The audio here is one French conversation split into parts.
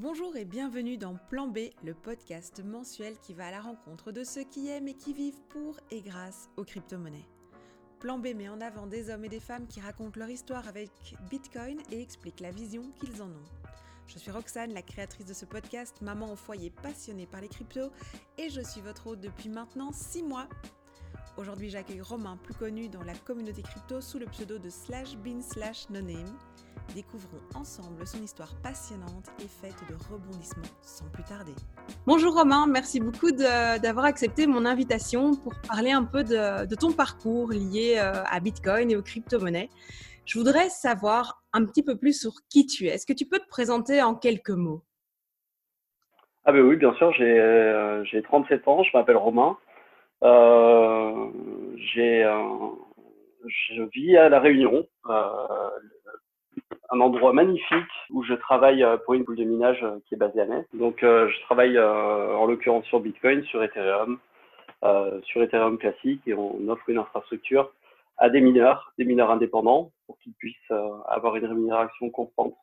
Bonjour et bienvenue dans Plan B, le podcast mensuel qui va à la rencontre de ceux qui aiment et qui vivent pour et grâce aux crypto-monnaies. Plan B met en avant des hommes et des femmes qui racontent leur histoire avec Bitcoin et expliquent la vision qu'ils en ont. Je suis Roxane, la créatrice de ce podcast, maman au foyer passionnée par les cryptos, et je suis votre hôte depuis maintenant 6 mois. Aujourd'hui, j'accueille Romain, plus connu dans la communauté crypto sous le pseudo de slash bin slash no name. Découvrons ensemble son histoire passionnante et faite de rebondissements sans plus tarder. Bonjour Romain, merci beaucoup d'avoir accepté mon invitation pour parler un peu de, ton parcours lié euh, à Bitcoin et aux crypto-monnaies. Je voudrais savoir un petit peu plus sur qui tu es. Est-ce que tu peux te présenter en quelques mots? Ah ben oui, bien sûr, j'ai 37 euh, ans, je m'appelle Romain. Euh, je vis à La Réunion, un endroit magnifique où je travaille euh, pour une boule de minage euh, qui est basée à Metz. Donc, euh, je travaille en l'occurrence sur Bitcoin, sur Ethereum, sur Ethereum classique et on offre une infrastructure à des mineurs, des mineurs indépendants, pour qu'ils puissent avoir une rémunération constante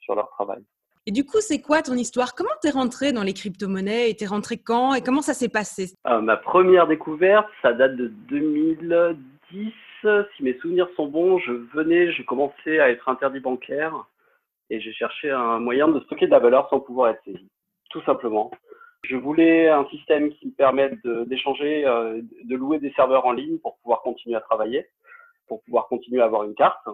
sur leur travail. Et du coup, c'est quoi ton histoire? Comment t'es rentré dans les crypto-monnaies? Et t'es rentré quand? Et comment ça s'est passé? Ma première découverte, ça date de 2010 si mes souvenirs sont bons, je venais, je commençais à être interdit bancaire et j'ai cherché un moyen de stocker de la valeur sans pouvoir être saisi, tout simplement. Je voulais un système qui me permette d'échanger, euh, de, louer des serveurs en ligne pour pouvoir continuer à travailler, pour pouvoir continuer à avoir une carte,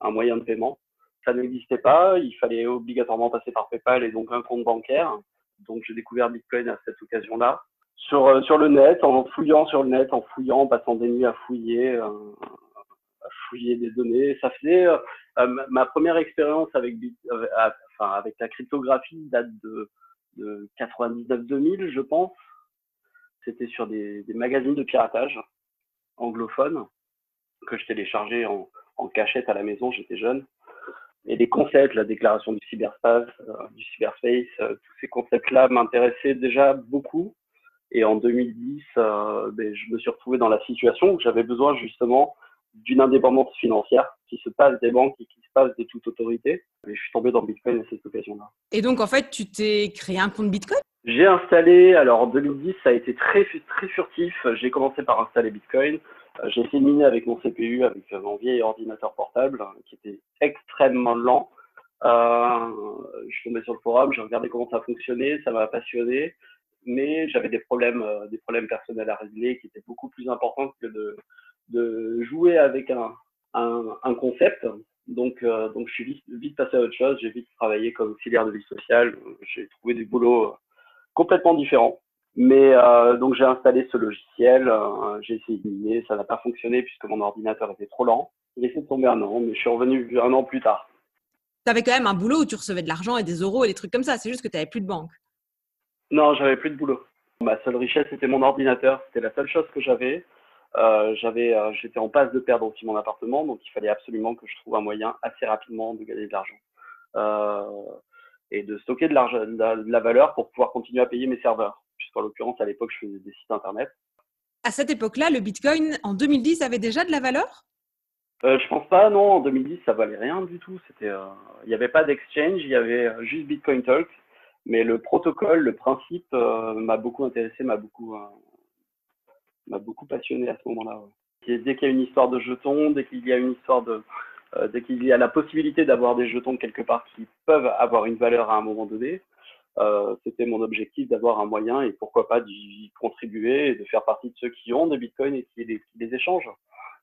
un moyen de paiement. Ça n'existait pas, il fallait obligatoirement passer par PayPal et donc un compte bancaire. Donc j'ai découvert Bitcoin à cette occasion-là sur, euh, sur le net, en fouillant sur le net, en fouillant, en passant des nuits à fouiller, euh, à fouiller des données. Ça faisait euh, ma première expérience avec, enfin, avec la cryptographie date de, de 99-2000, je pense. C'était sur des, des, magazines de piratage anglophones que je téléchargeais en, en cachette à la maison, j'étais jeune. Et les concepts, la déclaration du cyberspace, du cyberspace, tous ces concepts-là m'intéressaient déjà beaucoup. Et en 2010, euh, ben, je me suis retrouvé dans la situation où j'avais besoin justement d'une indépendance financière qui se passe des banques et qui se passe de toute autorité. Et je suis tombé dans Bitcoin à cette occasion-là. Et donc, en fait, tu t'es créé un compte Bitcoin? J'ai installé, alors en 2010, ça a été très, très furtif. J'ai commencé par installer Bitcoin. Euh, j'ai essayé de miner avec mon CPU, avec mon vieil ordinateur portable qui était extrêmement lent. Euh, je suis tombé sur le forum, j'ai regardé comment ça fonctionnait, ça m'a passionné mais j'avais des problèmes, euh, des problèmes personnels à régler qui étaient beaucoup plus importants que de, jouer avec un, concept. Donc, euh, donc, je suis vite, passé à autre chose. J'ai vite travaillé comme auxiliaire de vie sociale. J'ai trouvé des boulots complètement différents. Mais euh, donc, j'ai installé ce logiciel. j'ai essayé de miner. Ça n'a pas fonctionné puisque mon ordinateur était trop lent. J'ai essayé de tomber un an, mais je suis revenu un an plus tard. Tu avais quand même un boulot où tu recevais de l'argent et des euros et des trucs comme ça. C'est juste que tu n'avais plus de banque. Non, j'avais plus de boulot. Ma seule richesse, c'était mon ordinateur. C'était la seule chose que j'avais. Euh, j'avais, euh, j'étais en passe de perdre aussi mon appartement, donc il fallait absolument que je trouve un moyen assez rapidement de gagner de l'argent euh, et de stocker de, l'argent, de, la, valeur pour pouvoir continuer à payer mes serveurs. Puisqu'en l'occurrence, à l'époque, je faisais des sites internet. À cette époque-là, le Bitcoin en 2010 avait déjà de la valeur? Je pense pas, non. En 2010, ça valait rien du tout. C'était, il n'y avait pas d'exchange, il y avait juste Bitcoin Talk mais le protocole, le principe euh, m'a beaucoup intéressé, m'a beaucoup, euh, m'a beaucoup passionné à ce moment-là. Dès qu'il y a une histoire de jetons, dès qu'il y a une histoire de, euh, dès qu'il y a la possibilité d'avoir des jetons quelque part qui peuvent avoir une valeur à un moment donné, c'était mon objectif d'avoir un moyen et pourquoi pas d'y contribuer et de faire partie de ceux qui ont des bitcoins et qui les, qui les échangent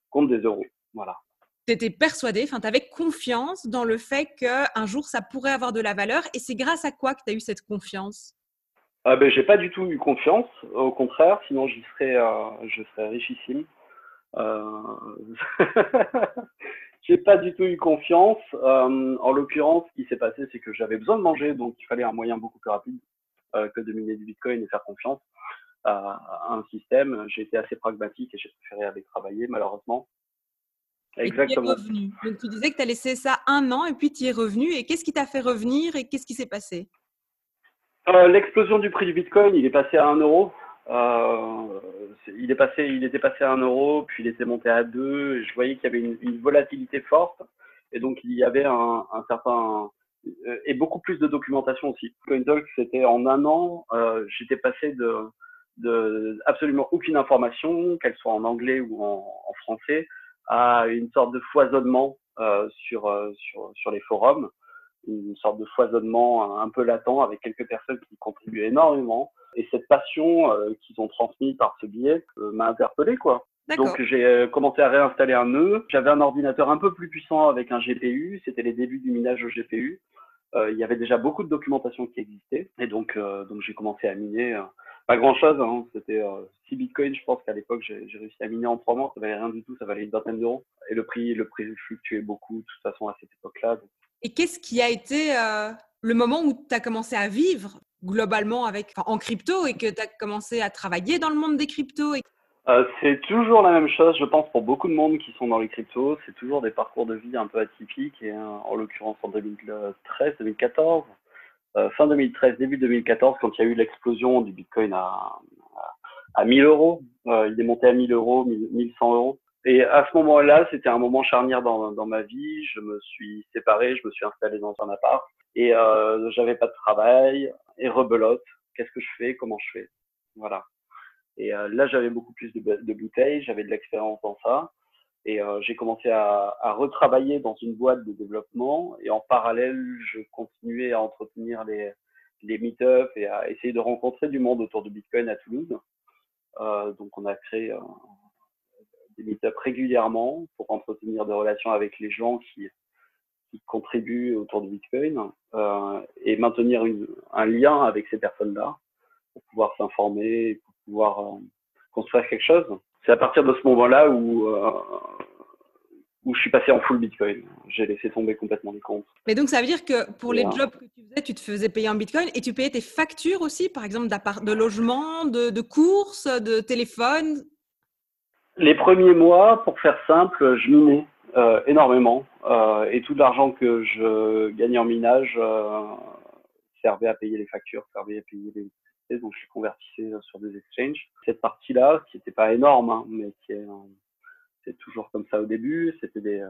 contre des euros. Voilà tu étais persuadé, enfin, tu avais confiance dans le fait qu'un jour, ça pourrait avoir de la valeur. Et c'est grâce à quoi que tu as eu cette confiance? Ah ben, J'ai pas du tout eu confiance. Au contraire, sinon, j'y serais, euh, je serais richissime. Euh... j'ai pas du tout eu confiance. Euh, en l'occurrence, ce qui s'est passé, c'est que j'avais besoin de manger, donc il fallait un moyen beaucoup plus rapide euh, que de miner du Bitcoin et faire confiance à, un système. J'ai été assez pragmatique et j'ai préféré aller travailler, malheureusement. Exactement. Et tu es revenu. Donc tu disais que tu as laissé ça un an et puis tu es revenu. Et qu'est-ce qui t'a fait revenir et qu'est-ce qui s'est passé? Euh, L'explosion du prix du Bitcoin, il est passé à 1 euro. Euh, il, est passé, il était passé à 1 euro, puis il était monté à 2. Je voyais qu'il y avait une, volatilité forte. Et donc il y avait un, certain, et beaucoup plus de documentation aussi. CoinTalk, c'était en un an, j'étais passé de, de absolument aucune information, qu'elle soit en anglais ou en, en, français, à une sorte de foisonnement sur, sur, sur les forums une sorte de foisonnement un peu latent avec quelques personnes qui contribuent énormément. Et cette passion euh, qu'ils ont transmise par ce biais euh, m'a interpellé, quoi. Donc j'ai euh, commencé à réinstaller un nœud. J'avais un ordinateur un peu plus puissant avec un GPU. C'était les débuts du minage au GPU. Euh, il y avait déjà beaucoup de documentation qui existait. Et donc, donc j'ai commencé à miner. pas grand chose, hein. c'était 6 bitcoins. Je pense qu'à l'époque, j'ai réussi à miner en 3 mois. Ça valait rien du tout, ça valait une vingtaine d'euros. Et le prix, le prix fluctuait beaucoup, de toute façon, à cette époque-là. Et qu'est-ce qui a été euh, le moment où tu as commencé à vivre globalement avec, en crypto et que tu as commencé à travailler dans le monde des cryptos euh, c'est toujours la même chose, je pense, pour beaucoup de monde qui sont dans les cryptos. C'est toujours des parcours de vie un peu atypiques. Et hein, en l'occurrence, en 2013, 2014, euh, fin 2013, début 2014, quand il y a eu l'explosion du Bitcoin à, à, 1000 euros, il est monté à 1000 euros, 1100 euros. Et à ce moment-là, c'était un moment charnière dans, dans, ma vie. Je me suis séparé, je me suis installé dans un appart et euh, j'avais pas de travail et rebelote. Qu'est-ce que je fais? Comment je fais? Voilà. Et euh, là, j'avais beaucoup plus de, de bouteilles, j'avais de l'expérience dans ça. Et euh, j'ai commencé à, retravailler dans une boîte de développement. Et en parallèle, je continuais à entretenir les, les meet-ups et à essayer de rencontrer du monde autour de Bitcoin à Toulouse. Euh, donc, on a créé des meet-ups régulièrement pour entretenir des relations avec les gens qui, contribuent autour du Bitcoin et maintenir un lien avec ces personnes-là pour pouvoir s'informer, pouvoir euh, construire quelque chose. C'est à partir de ce moment-là où, euh, où je suis passé en full Bitcoin. J'ai laissé tomber complètement les comptes. Mais donc, ça veut dire que pour les jobs que tu faisais, tu te faisais payer en Bitcoin et tu payais tes factures aussi, par exemple, de logement, de, de courses, de téléphone les premiers mois, pour faire simple, je minais euh, énormément euh, et tout l'argent que je gagnais en minage euh, servait à payer les factures, servait à payer les donc je convertissais sur des exchanges. Cette partie-là, qui n'était pas énorme, hein, mais qui est c'est toujours comme ça au début, c'était des,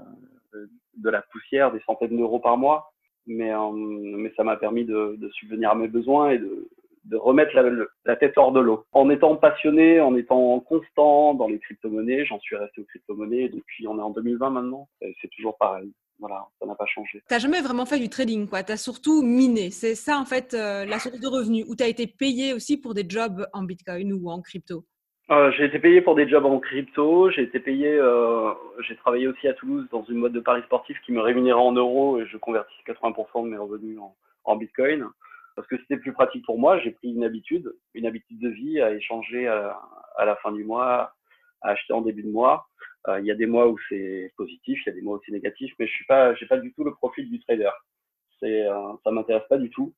de la poussière, des centaines d'euros par mois, mais, ça m'a permis de, subvenir à mes besoins et de, de remettre la, tête hors de l'eau. En étant passionné, en étant constant dans les crypto-monnaies, j'en suis resté aux crypto-monnaies depuis, on est en 2020 maintenant, c'est toujours pareil. Voilà, ça n'a pas changé. Tu n'as jamais vraiment fait du trading, quoi. Tu as surtout miné. C'est ça, en fait, euh, la source de revenus, où tu as été payé aussi pour des jobs en Bitcoin ou en crypto? Euh, j'ai été payé pour des jobs en crypto. J'ai été payé, euh, j'ai travaillé aussi à Toulouse dans une mode de paris sportif qui me rémunérait en euros et je convertis 80% de mes revenus en, en Bitcoin parce que c'était plus pratique pour moi. J'ai pris une habitude, une habitude de vie à échanger à, à, la fin du mois, à acheter en début de mois. Euh, il y a des mois où c'est positif, il y a des mois où c'est négatif, mais je suis pas, j'ai pas du tout le profil du trader. C'est, euh, ça m'intéresse pas du tout.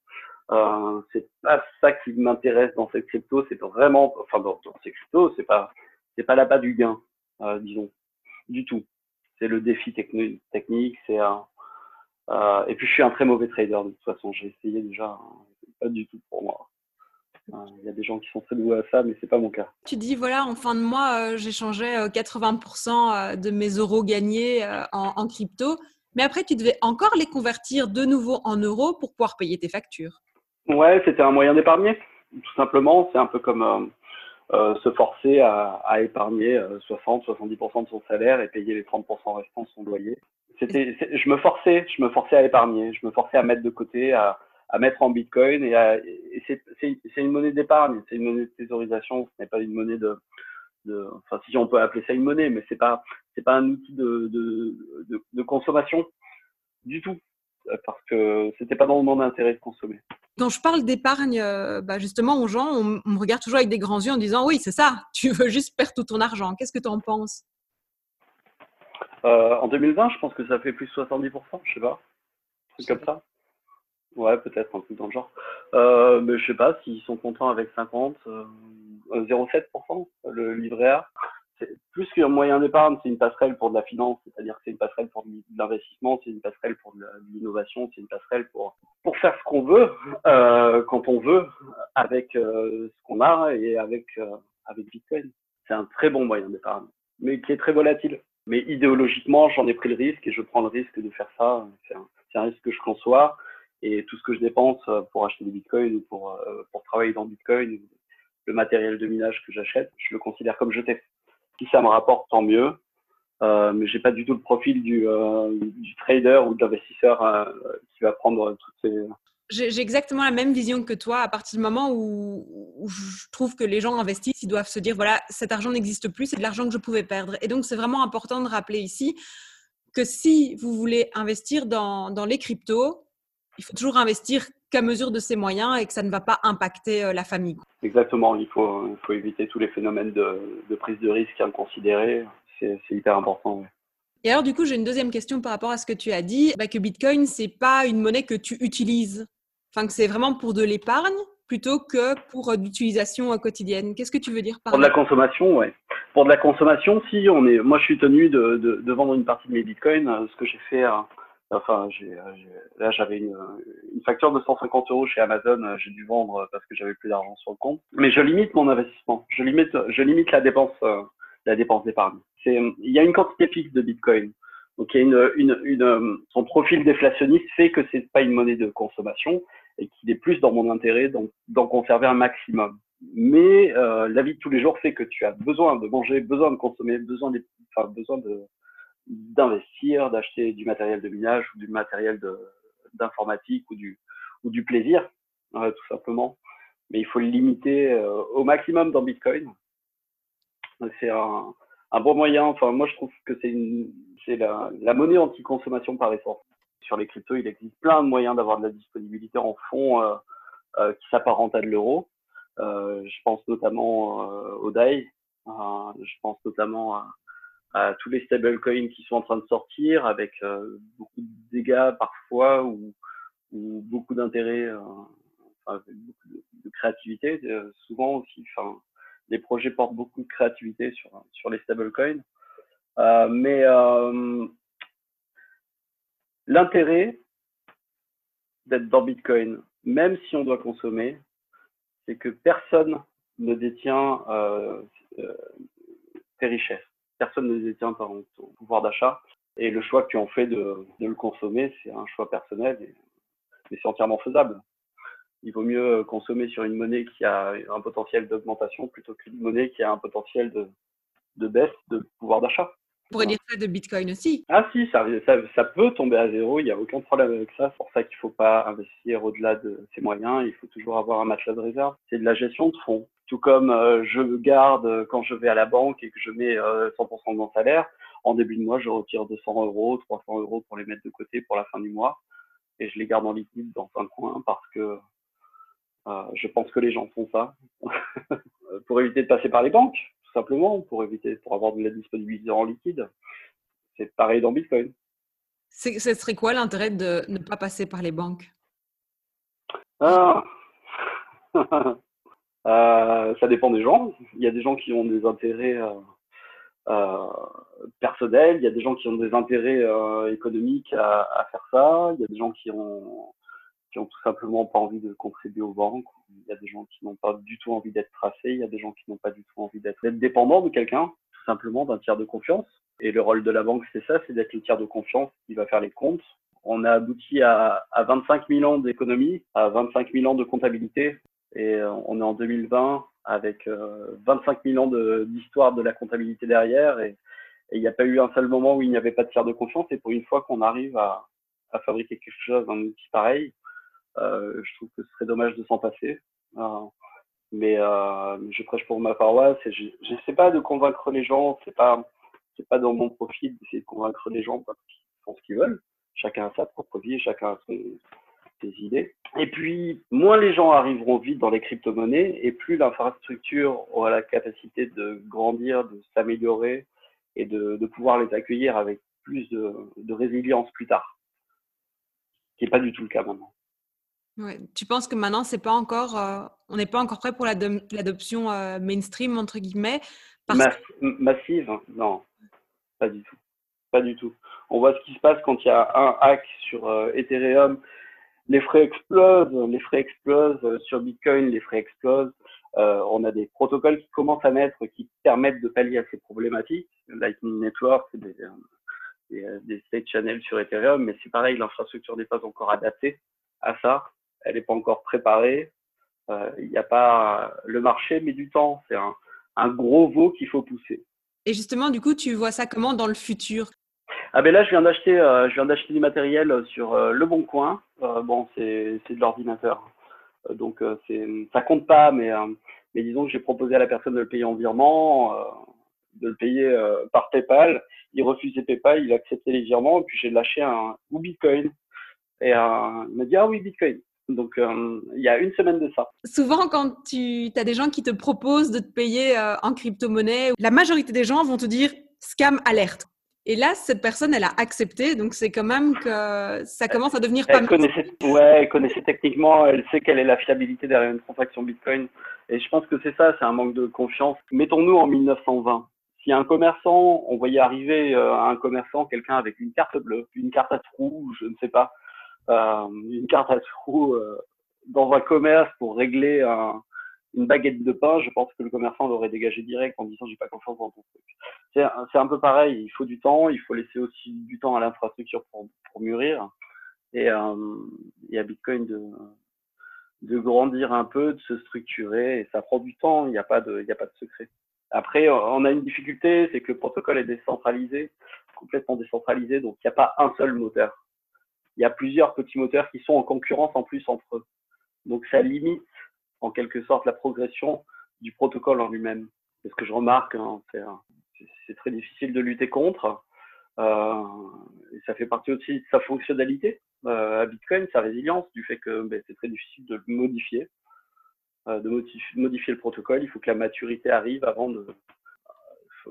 Euh, c'est pas ça qui m'intéresse dans cette crypto. C'est vraiment, enfin dans, ces cryptos, c'est pas, c'est pas la bas du gain, euh, disons, du tout. C'est le défi technique, c'est un, euh, et puis je suis un très mauvais trader de toute façon. J'ai essayé déjà, hein, pas du tout pour moi. Euh, il y a des gens qui sont très doués à ça, mais c'est pas mon cas. Tu dis voilà, en fin de mois, euh, j'ai changé 80% de mes euros gagnés en, en, crypto, mais après tu devais encore les convertir de nouveau en euros pour pouvoir payer tes factures. Ouais, c'était un moyen d'épargner, tout simplement. C'est un peu comme euh, se forcer à, à épargner 60-70% de son salaire et payer les 30% restants de son loyer c'était, je me forçais, je me forçais à épargner, je me forçais à mettre de côté, à, à mettre en Bitcoin et, et c'est, une monnaie d'épargne, c'est une monnaie de thésaurisation, ce n'est pas une monnaie de, de, enfin si on peut appeler ça une monnaie, mais c'est pas, c'est pas un outil de, de, consommation du tout, parce que c'était pas dans mon intérêt de consommer. Quand je parle d'épargne, euh, bah justement aux gens, on, on me regarde toujours avec des grands yeux en disant oui c'est ça, tu veux juste perdre tout ton argent. Qu'est-ce que tu en penses? Euh, en 2020, je pense que ça fait plus de 70%, je sais pas. Un truc comme ça. Ouais, peut-être un truc dans le genre. Euh, mais je sais pas s'ils sont contents avec 50, euh, 0,7% le livret A. C'est plus qu'un moyen d'épargne, c'est une passerelle pour de la finance, c'est-à-dire que c'est une passerelle pour de l'investissement, c'est une passerelle pour de l'innovation, c'est une passerelle pour pour faire ce qu'on veut euh, quand on veut avec euh, ce qu'on a et avec euh, avec Bitcoin. C'est un très bon moyen d'épargne, mais qui est très volatile. Mais idéologiquement, j'en ai pris le risque et je prends le risque de faire ça. C'est un, un, risque que je conçois. Et tout ce que je dépense pour acheter des bitcoins ou pour, pour travailler dans bitcoin, le matériel de minage que j'achète, je le considère comme jeté. Si ça me rapporte, tant mieux. Euh, mais j'ai pas du tout le profil du, euh, trader ou de l'investisseur euh, qui va prendre toutes ces. J'ai exactement la même vision que toi. À partir du moment où, où, je trouve que les gens investissent, ils doivent se dire voilà, cet argent n'existe plus, c'est de l'argent que je pouvais perdre. Et donc, c'est vraiment important de rappeler ici que si vous voulez investir dans, dans les cryptos, il faut toujours investir qu'à mesure de ses moyens et que ça ne va pas impacter euh, la famille. Exactement, il faut, il faut éviter tous les phénomènes de, de prise de risque inconsidérés. C'est hyper important. Et alors, du coup, j'ai une deuxième question par rapport à ce que tu as dit, bah, que Bitcoin, c'est pas une monnaie que tu utilises. Enfin, que c'est vraiment pour de l'épargne plutôt que pour euh, d'utilisation euh, quotidienne. Qu'est-ce que tu veux dire par Pour de la consommation, ouais. Pour de la consommation, si on est, moi, je suis tenu de, de, de vendre une partie de mes bitcoins. Ce que j'ai fait Enfin, j'ai, là, j'avais une, une, facture de 150 euros chez Amazon. J'ai dû vendre parce que j'avais plus d'argent sur le compte. Mais je limite mon investissement. Je limite, je limite la dépense, la dépense d'épargne. Il y a une quantité fixe de Bitcoin. Donc, il y a une, une, une son profil déflationniste fait que c'est pas une monnaie de consommation et qu'il est plus dans mon intérêt d'en conserver un maximum. Mais euh, la vie de tous les jours fait que tu as besoin de manger, besoin de consommer, besoin de, enfin, besoin de, d'investir, d'acheter du matériel de minage ou du matériel d'informatique ou du, ou du plaisir, euh, tout simplement. Mais il faut le limiter euh, au maximum dans Bitcoin. C'est un, bon moyen. Enfin, moi, je trouve que c'est la, la monnaie anti-consommation par essence. Sur les cryptos, il existe plein de moyens d'avoir de la disponibilité en fonds euh, qui s'apparentent à de l'euro. je pense notamment au DAI. je pense notamment à, à tous les stablecoins qui sont en train de sortir avec euh, beaucoup de dégâts parfois ou, ou beaucoup d'intérêt, euh, beaucoup de, créativité. Euh, souvent aussi, enfin, les projets portent beaucoup de créativité sur, les stablecoins. Euh, mais l'intérêt d'être dans Bitcoin, même si on doit consommer, c'est que personne ne détient tes richesses personne ne détient ton pouvoir d'achat. Et le choix que tu en fais de, de le consommer, c'est un choix personnel, et, mais c'est entièrement faisable. Il vaut mieux consommer sur une monnaie qui a un potentiel d'augmentation plutôt qu'une monnaie qui a un potentiel de, de baisse de pouvoir d'achat. On pourrait dire ça de Bitcoin aussi. Ah si, ça, ça, ça peut tomber à zéro, il n'y a aucun problème avec ça. C'est pour ça qu'il ne faut pas investir au-delà de ses moyens, il faut toujours avoir un matelas de réserve. C'est de la gestion de fonds. Tout comme euh, je garde quand je vais à la banque et que je mets euh, 100% de mon salaire, en début de mois, je retire 200 euros, 300 euros pour les mettre de côté pour la fin du mois et je les garde en liquide dans un coin parce que euh, je pense que les gens font ça pour éviter de passer par les banques simplement pour éviter, pour avoir de la disponibilité en liquide. C'est pareil dans Bitcoin. Ce serait quoi l'intérêt de ne pas passer par les banques? Ah. euh, Ça dépend des gens. Il y a des gens qui ont des intérêts euh, euh, personnels, il y a des gens qui ont des intérêts économiques à, faire ça, il y a des gens qui ont qui tout simplement pas envie de contribuer aux banques. Il y a des gens qui n'ont pas du tout envie d'être tracés. Il y a des gens qui n'ont pas du tout envie d'être dépendants de quelqu'un, tout simplement d'un tiers de confiance. Et le rôle de la banque, c'est ça, c'est d'être le tiers de confiance qui va faire les comptes. On a abouti à, à 25 000 ans d'économie, à 25 000 ans de comptabilité. Et euh, on est en 2020 avec euh, 25 000 ans d'histoire de, la comptabilité derrière. Et, il n'y a pas eu un seul moment où il n'y avait pas de tiers de confiance. Et pour une fois qu'on arrive à, fabriquer quelque chose, un outil pareil, euh, je trouve que ce serait dommage de s'en passer. Euh, mais je prêche pour ma paroisse et je n'essaie pas de convaincre les gens. C'est pas pas dans mon profil d'essayer de convaincre les gens parce qu'ils font ce qu'ils veulent. Chacun a sa propre vie, chacun a ses, ses, idées. Et puis, moins les gens arriveront vite dans les crypto-monnaies et plus l'infrastructure aura la capacité de grandir, de s'améliorer et de, de, pouvoir les accueillir avec plus de, de résilience plus tard. Ce qui n'est pas du tout le cas maintenant. Ouais. Tu penses que maintenant, c'est pas encore, euh, on n'est pas encore prêt pour l'adoption euh, mainstream, entre guillemets parce Mass que... Massive Non, pas du tout. Pas du tout. On voit ce qui se passe quand il y a un hack sur euh, Ethereum. Les frais explosent, les frais explosent. Sur Bitcoin, les frais explosent. on a des protocoles qui commencent à mettre, qui permettent de pallier à ces problématiques. Lightning Network, des, des, des state channels sur Ethereum, mais c'est pareil, l'infrastructure n'est pas encore adaptée à ça. Elle n'est pas encore préparée. Il n'y a pas le marché, mais du temps. C'est un gros veau qu'il faut pousser. Et justement, du coup, tu vois ça comment dans le futur? Ah ben là, je viens d'acheter, euh, je viens d'acheter du matériel sur euh, Le Bon Coin. Euh, bon, c'est c'est de l'ordinateur, donc c'est ça compte pas, mais mais disons que j'ai proposé à la personne de le payer en virement, de le payer par PayPal. Il refusait PayPal, il acceptait les virements, et puis j'ai lâché un ou Bitcoin. Et il m'a dit ah oui Bitcoin. Donc, il y a une semaine de ça. Souvent, quand tu as des gens qui te proposent de te payer en crypto-monnaie, la majorité des gens vont te dire scam alerte. Et là, cette personne, elle a accepté, donc c'est quand même que ça commence à devenir pas mal. Ouais, elle connaissait techniquement, elle sait quelle est la fiabilité derrière une transaction Bitcoin. Et je pense que c'est ça, c'est un manque de confiance. Mettons-nous en 1920. Si un commerçant, on voyait arriver euh, un commerçant, quelqu'un avec une carte bleue, une carte à trous, je ne sais pas, euh, une carte à trous euh, dans un commerce pour régler un, une baguette de pain, je pense que le commerçant l'aurait dégagé direct en disant j'ai pas confiance dans ton truc. C'est un peu pareil, il faut du temps, il faut laisser aussi du temps à l'infrastructure pour, pour mûrir et, euh, et à Bitcoin de, de grandir un peu, de se structurer et ça prend du temps, il n'y a pas de il y a pas de secret. Après, on a une difficulté, c'est que le protocole est décentralisé, complètement décentralisé, donc il n'y a pas un seul moteur. Il y a plusieurs petits moteurs qui sont en concurrence en plus entre eux. Donc ça limite quelque sorte la progression du protocole en lui-même. C'est ce que je remarque, hein, c'est très difficile de lutter contre. Euh, et ça fait partie aussi de sa fonctionnalité euh, à Bitcoin, sa résilience, du fait que ben, c'est très difficile de modifier, euh, de modifier, le protocole. Il faut que la maturité arrive avant de,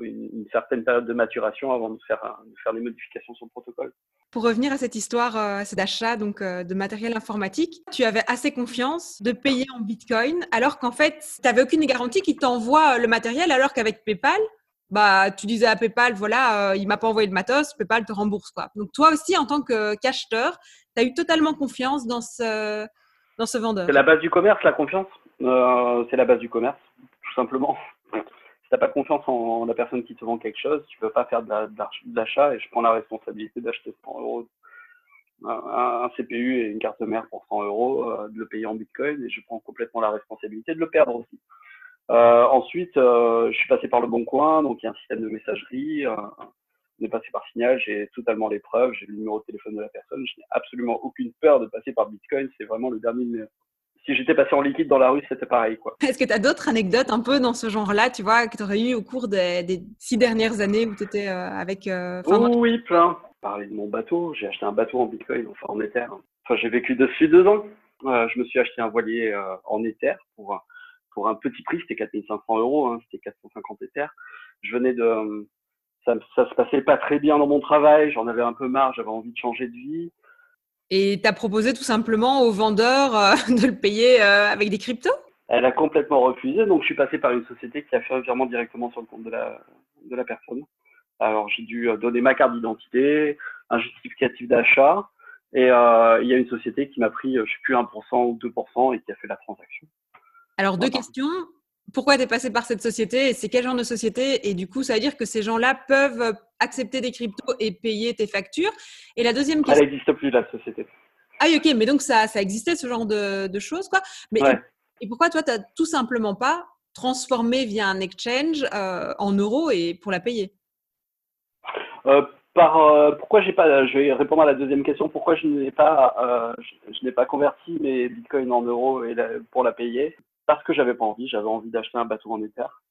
une, certaine période de maturation avant de faire, de faire des modifications sur le protocole. Pour revenir à cette histoire euh, d'achat donc euh, de matériel informatique, tu avais assez confiance de payer en Bitcoin alors qu'en fait, tu n'avais aucune garantie qu'il t'envoie le matériel alors qu'avec PayPal, bah, tu disais à PayPal, voilà, euh, il m'a pas envoyé le matos, PayPal te rembourse. Quoi. Donc toi aussi, en tant que cacheteur, tu as eu totalement confiance dans ce, dans ce vendeur. C'est la base du commerce, la confiance? c'est la base du commerce, tout simplement si t'as pas confiance en, la personne qui te vend quelque chose, tu peux pas faire de l'achat et je prends la responsabilité d'acheter 100 euros un, CPU et une carte mère pour 100 euros, euh, de le payer en bitcoin et je prends complètement la responsabilité de le perdre aussi. Euh, ensuite, euh, je suis passé par le bon coin, donc il y a un système de messagerie. on est passé par Signal, j'ai totalement les preuves, j'ai le numéro de téléphone de la personne, je n'ai absolument aucune peur de passer par Bitcoin, c'est vraiment le dernier si j'étais passé en liquide dans la rue, c'était pareil. Quoi. Est-ce que tu as d'autres anecdotes un peu dans ce genre-là, tu vois, que tu aurais eu au cours des, six dernières années où tu étais euh, avec. Euh, oui, plein. Parler de mon bateau, j'ai acheté un bateau en bitcoin, enfin en Ether. Enfin, j'ai vécu dessus deux ans. Euh, je me suis acheté un voilier en Ether pour, pour un petit prix, c'était 4500 euros, hein, c'était 450 Ether. Je venais de. Ça, ça se passait pas très bien dans mon travail, j'en avais un peu marre, j'avais envie de changer de vie. Et tu as proposé tout simplement au vendeur euh, de le payer euh, avec des cryptos? Elle a complètement refusé, donc je suis passé par une société qui a fait un virement directement sur le compte de la, de la personne. Alors j'ai dû euh, donner ma carte d'identité, un justificatif d'achat, et il y a une société qui m'a pris, je ne sais plus, 1% ou 2% et qui a fait la transaction. Alors deux questions pourquoi tu es passé par cette société et c'est quel genre de société Et du coup, ça veut dire que ces gens-là peuvent accepter des cryptos et payer tes factures. Et la deuxième question. Elle n'existe plus, la société. Ah, ok, mais donc ça, ça existait ce genre de, choses, quoi. Mais et, pourquoi toi, tu n'as tout simplement pas transformé via un exchange euh, en euros et pour la payer? Euh, par, euh, pourquoi j'ai pas, je vais répondre à la deuxième question, pourquoi je n'ai pas, je, n'ai pas converti mes bitcoins en euros et pour la payer? Parce que j'avais pas envie, j'avais envie d'acheter un bateau en éther,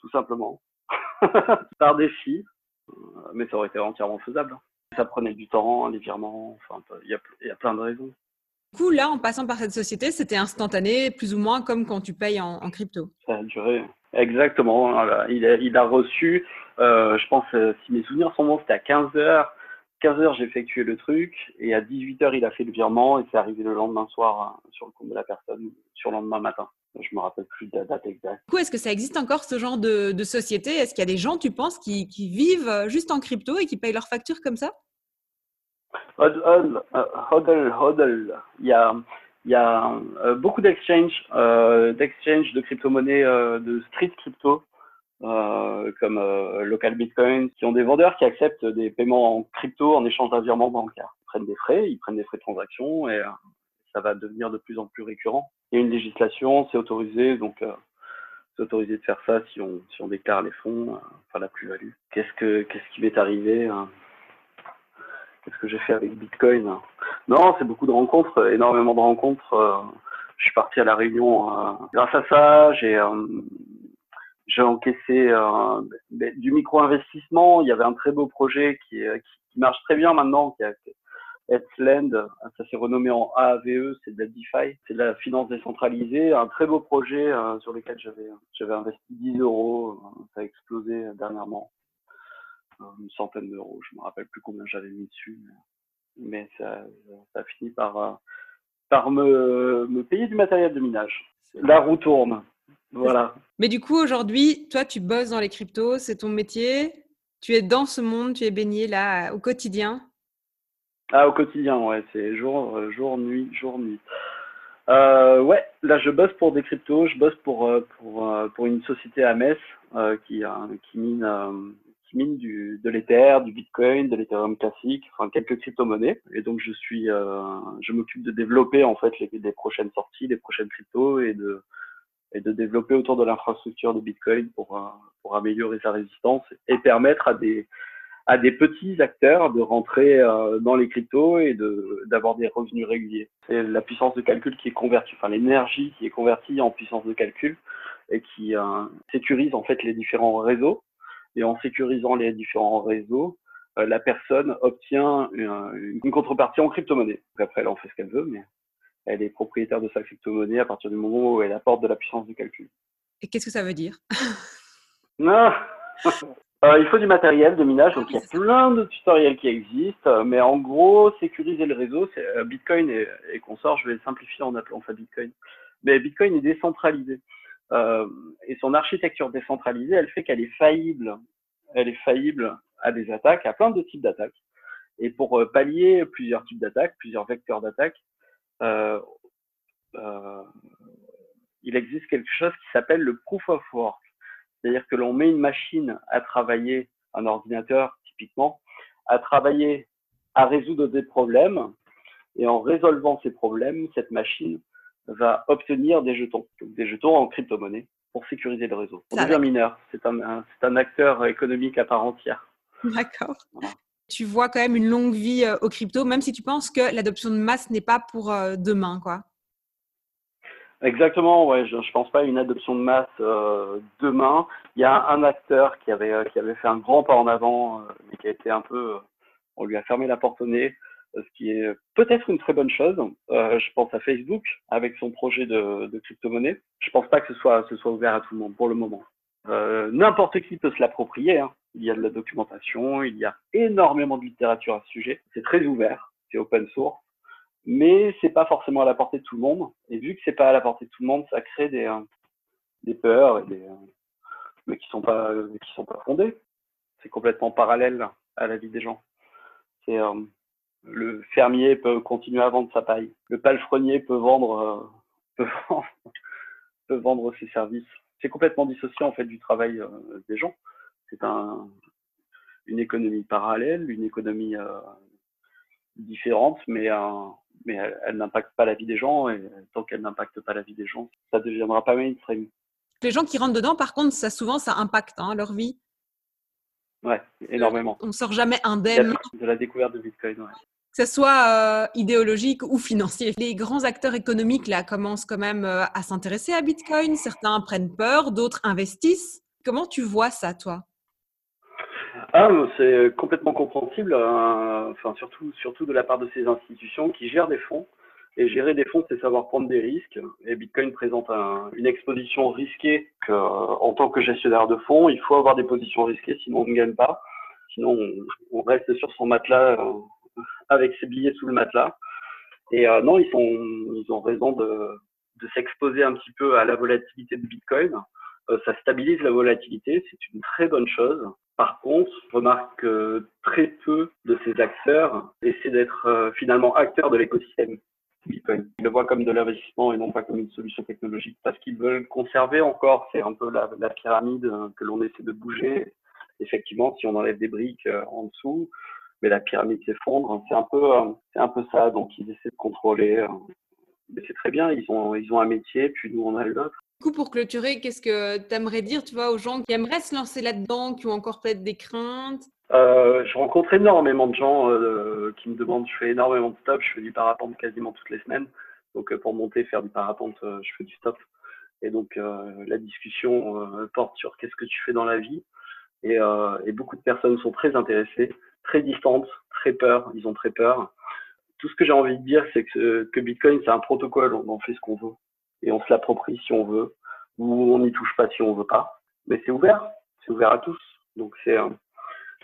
tout simplement, par défi, euh, mais ça aurait été entièrement faisable. Ça prenait du temps, les virements, enfin, il y a, plein de raisons. Du coup, là, en passant par cette société, c'était instantané, plus ou moins comme quand tu payes en, crypto. Ça a duré, exactement. Il, a, il a reçu, euh, je pense, euh, si mes souvenirs sont bons, c'était à 15 heures. 15 heures, j'ai effectué le truc et à 18 heures, il a fait le virement et c'est arrivé le lendemain soir sur le compte de la personne, sur le lendemain matin. Je me rappelle plus de la date exacte. Du coup, est-ce que ça existe encore ce genre de, société? Est-ce qu'il y a des gens, tu penses, qui, vivent juste en crypto et qui payent leurs factures comme ça? Hodl, hodl, hodl. Il y a, il y a euh, beaucoup d'exchanges, euh, d'exchanges de crypto-monnaies, euh, de street crypto, euh, comme euh, Local Bitcoin, qui ont des vendeurs qui acceptent des paiements en crypto en échange d'un virement bancaire. Ils prennent des frais, ils prennent des frais de transaction et euh, ça va devenir de plus en plus récurrent. Il y a une législation, c'est autorisé, donc c'est autorisé de faire ça si on, si on déclare les fonds, enfin la plus-value. Qu'est-ce que qu'est-ce qui m'est arrivé hein? Qu'est-ce que j'ai fait avec Bitcoin? Non, c'est beaucoup de rencontres, énormément de rencontres. Je suis parti à la Réunion grâce à ça. J'ai j'ai encaissé euh, du micro-investissement. Il y avait un très beau projet qui, qui, marche très bien maintenant, qui a Edsland, ça s'est renommé en AAVE, c'est de la DeFi, c'est de la finance décentralisée, un très beau projet euh, sur lequel j'avais j'avais investi 10 euros, ça a explosé dernièrement, une centaine d'euros, je me rappelle plus combien j'avais mis dessus, mais, ça, ça a fini par euh, par me, me payer du matériel de minage. La roue tourne. Voilà. Mais du coup, aujourd'hui, toi, tu bosses dans les cryptos, c'est ton métier. Tu es dans ce monde, tu es baigné là au quotidien. Ah, au quotidien, ouais, c'est jour, euh, jour, nuit, jour, nuit. Euh, ouais, là, je bosse pour des cryptos, je bosse pour euh, pour pour une société à Metz qui qui mine qui mine du de l'Ether, du Bitcoin, de l'Ethereum classique, enfin quelques crypto-monnaies. Et donc, je suis, je m'occupe de développer en fait les, les prochaines sorties, les prochaines cryptos et de et de développer autour de l'infrastructure de Bitcoin pour, euh, améliorer sa résistance et permettre à des, petits acteurs de rentrer euh, dans les cryptos et d'avoir des revenus réguliers. C'est la puissance de calcul qui est convertie, enfin l'énergie qui est convertie en puissance de calcul et qui euh, sécurise en fait les différents réseaux. Et en sécurisant les différents réseaux, la personne obtient une, une contrepartie en crypto-monnaie. Après, elle en fait ce qu'elle veut, mais elle est propriétaire de sa crypto-monnaie à partir du moment où elle apporte de la puissance de calcul. Et qu'est-ce que ça veut dire? Non euh, Il faut du matériel de minage, donc il y a plein de tutoriels qui existent, mais en gros, sécuriser le réseau, c'est euh, Bitcoin et, et consorts, je vais simplifier en appelant ça Bitcoin. Mais Bitcoin est décentralisé. Euh, et son architecture décentralisée, elle fait qu'elle est faillible. Elle est faillible à des attaques, à plein de types d'attaques. Et pour pallier plusieurs types d'attaques, plusieurs vecteurs d'attaque, euh, euh, il existe quelque chose qui s'appelle le proof of work. C'est-à-dire que l'on met une machine à travailler, un ordinateur typiquement, à travailler, à résoudre des problèmes. Et en résolvant ces problèmes, cette machine va obtenir des jetons, donc des jetons en crypto-monnaie pour sécuriser le réseau. Pour devenir mineur, c'est un, un, acteur économique à part entière. D'accord tu vois quand même une longue vie euh, au crypto, même si tu penses que l'adoption de masse n'est pas pour euh, demain, quoi. Exactement, ouais. Je, ne pense pas à une adoption de masse euh, demain. Il y a un acteur qui avait qui avait fait un grand pas en avant, mais qui a été un peu, on lui a fermé la porte au nez, ce qui est peut-être une très bonne chose. je pense à Facebook avec son projet de, crypto-monnaie. Je pense pas que ce soit ce soit ouvert à tout le monde pour le moment. N'importe qui peut se l'approprier. Hein il y a de la documentation, il y a énormément de littérature à ce sujet. C'est très ouvert, c'est open source, mais c'est pas forcément à la portée de tout le monde. Et vu que c'est pas à la portée de tout le monde, ça crée des, euh, peurs et des, euh, mais qui sont pas sont pas fondées. C'est complètement parallèle à la vie des gens. Euh, le fermier peut continuer à vendre sa paille. Le palefrenier peut vendre, peut vendre ses services. C'est complètement dissocié en fait du travail des gens c'est un, une économie parallèle, une économie euh, différente, mais, euh, mais elle, n'impacte pas la vie des gens. Et tant qu'elle n'impacte pas la vie des gens, ça ne deviendra pas mainstream. Les gens qui rentrent dedans, par contre, ça souvent, ça impacte hein, leur vie. Ouais, énormément. On ne sort jamais indemne. De la découverte de Bitcoin, que ce soit euh, idéologique ou financier. Les grands acteurs économiques là commencent quand même à s'intéresser à Bitcoin. Certains prennent peur, d'autres investissent. Comment tu vois ça, toi? Ah, c'est complètement compréhensible, euh, surtout, de la part de ces institutions qui gèrent des fonds. Et gérer des fonds, c'est savoir prendre des risques. Et Bitcoin présente une exposition risquée en tant que gestionnaire de fonds, il faut avoir des positions risquées, sinon on ne gagne pas. Sinon, on, reste sur son matelas euh, avec ses billets sous le matelas. Et euh, non, ils, ont raison de, s'exposer un petit peu à la volatilité de Bitcoin. ça stabilise la volatilité, c'est une très bonne chose. Par contre, je remarque que très peu de ces acteurs essaient d'être euh, finalement acteurs de l'écosystème Bitcoin. Ils le voient comme de l'investissement et non pas comme une solution technologique parce qu'ils veulent conserver encore, c'est un peu la, pyramide euh, que l'on essaie de bouger. Effectivement, si on enlève des briques euh, en dessous, mais la pyramide s'effondre. C'est un peu, c'est un peu ça. Donc, ils essaient de contrôler c'est très bien, ils ont, ils ont un métier, puis nous, on a le nôtre. Du coup, pour clôturer, qu'est-ce que tu aimerais dire, tu vois, aux gens qui aimeraient se lancer là-dedans, qui ont encore peut-être des craintes? Euh, Je rencontre énormément de gens euh, qui me demandent, je fais énormément de stop, je fais du parapente quasiment toutes les semaines. Donc euh, pour monter, faire du parapente, euh, je fais du stop. Et donc la discussion porte sur qu'est-ce que tu fais dans la vie. Et, et beaucoup de personnes sont très intéressées, très distantes, très peur, ils ont très peur tout ce que j'ai envie de dire, c'est que, que Bitcoin, c'est un protocole, on en fait ce qu'on veut. Et on se l'approprie si on veut, ou on n'y touche pas si on veut pas. Mais c'est ouvert, c'est ouvert à tous. Donc c'est euh,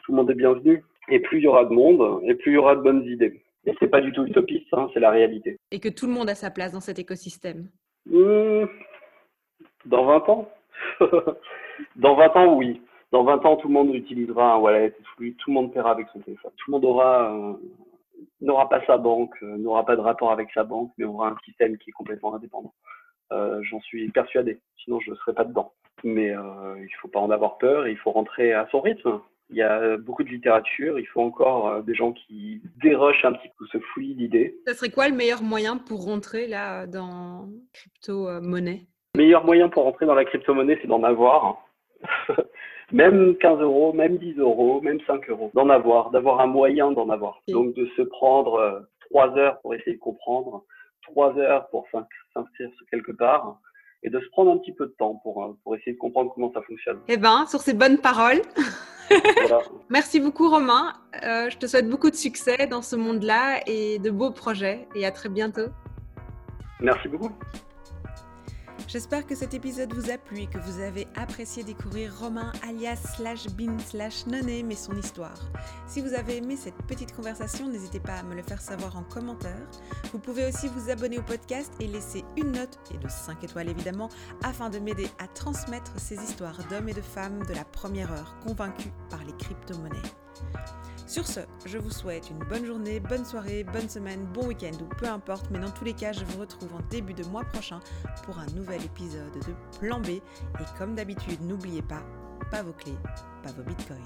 tout le monde est bienvenu. Et plus il y aura de monde, et plus il y aura de bonnes idées. Et c'est pas du tout utopiste, hein, c'est la réalité. Et que tout le monde a sa place dans cet écosystème. Mmh, dans 20 ans? Dans 20 ans, oui. Dans 20 ans, tout le monde utilisera un wallet, tout le monde paiera avec son téléphone. Tout le monde aura euh, n'aura pas sa banque, euh, n'aura pas de rapport avec sa banque, mais aura un système qui est complètement indépendant. Euh, j'en suis persuadé, sinon je ne serais pas dedans. Mais il ne faut pas en avoir peur, il faut rentrer à son rythme. Il y a beaucoup de littérature, il faut encore des gens qui dérochent un petit peu, se fouillent l'idée. Ça serait quoi le meilleur moyen pour rentrer là dans crypto-monnaie? Le meilleur moyen pour rentrer dans la crypto-monnaie, c'est d'en avoir. même 15 euros, même 10 euros, même 5 euros, d'en avoir, d'avoir un moyen d'en avoir. Donc de se prendre euh, trois heures pour essayer de comprendre, trois heures pour s'inscrire quelque part, et de se prendre un petit peu de temps pour, euh, pour essayer de comprendre comment ça fonctionne. Eh bien, sur ces bonnes paroles, merci beaucoup Romain. Euh, je te souhaite beaucoup de succès dans ce monde-là et de beaux projets, et à très bientôt. Merci beaucoup. J'espère que cet épisode vous a plu et que vous avez apprécié découvrir Romain alias slash bin slash noname et son histoire. Si vous avez aimé cette petite conversation, n'hésitez pas à me le faire savoir en commentaire. Vous pouvez aussi vous abonner au podcast et laisser une note, et de 5 étoiles évidemment, afin de m'aider à transmettre ces histoires d'hommes et de femmes de la première heure convaincus par les crypto-monnaies. Sur ce, je vous souhaite une bonne journée, bonne soirée, bonne semaine, bon week-end ou peu importe, mais dans tous les cas, je vous retrouve en début de mois prochain pour un nouvel épisode de Plan B. Et comme d'habitude, n'oubliez pas, pas vos clés, pas vos bitcoins.